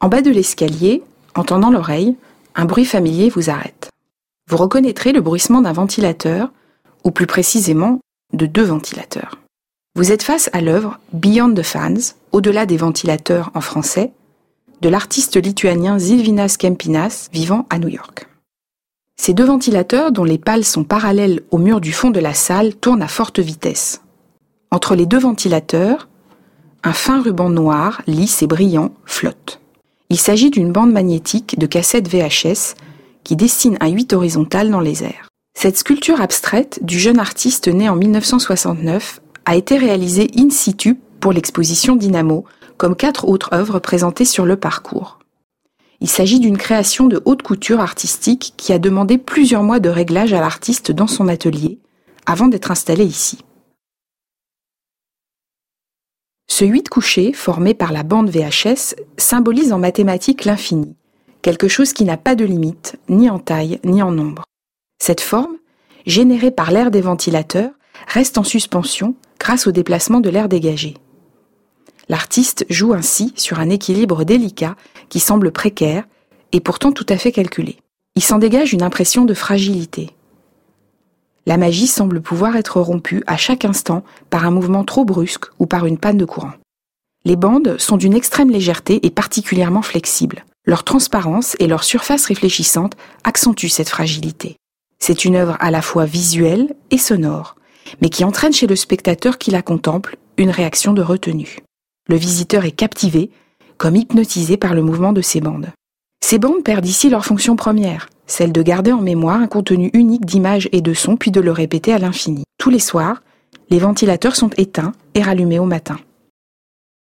En bas de l'escalier, en tendant l'oreille, un bruit familier vous arrête. Vous reconnaîtrez le bruissement d'un ventilateur, ou plus précisément de deux ventilateurs. Vous êtes face à l'œuvre Beyond the Fans, au-delà des ventilateurs en français, de l'artiste lituanien Zilvinas Kempinas vivant à New York. Ces deux ventilateurs, dont les pales sont parallèles au mur du fond de la salle, tournent à forte vitesse. Entre les deux ventilateurs, un fin ruban noir, lisse et brillant, flotte. Il s'agit d'une bande magnétique de cassette VHS qui dessine un 8 horizontal dans les airs. Cette sculpture abstraite du jeune artiste né en 1969 a été réalisée in situ pour l'exposition Dynamo, comme quatre autres œuvres présentées sur le parcours. Il s'agit d'une création de haute couture artistique qui a demandé plusieurs mois de réglage à l'artiste dans son atelier avant d'être installé ici. Ce huit couché, formé par la bande VHS, symbolise en mathématiques l'infini, quelque chose qui n'a pas de limite, ni en taille, ni en nombre. Cette forme, générée par l'air des ventilateurs, reste en suspension grâce au déplacement de l'air dégagé. L'artiste joue ainsi sur un équilibre délicat qui semble précaire et pourtant tout à fait calculé. Il s'en dégage une impression de fragilité. La magie semble pouvoir être rompue à chaque instant par un mouvement trop brusque ou par une panne de courant. Les bandes sont d'une extrême légèreté et particulièrement flexibles. Leur transparence et leur surface réfléchissante accentuent cette fragilité. C'est une œuvre à la fois visuelle et sonore, mais qui entraîne chez le spectateur qui la contemple une réaction de retenue. Le visiteur est captivé, comme hypnotisé par le mouvement de ces bandes. Ces bandes perdent ici leur fonction première, celle de garder en mémoire un contenu unique d'images et de sons puis de le répéter à l'infini. Tous les soirs, les ventilateurs sont éteints et rallumés au matin.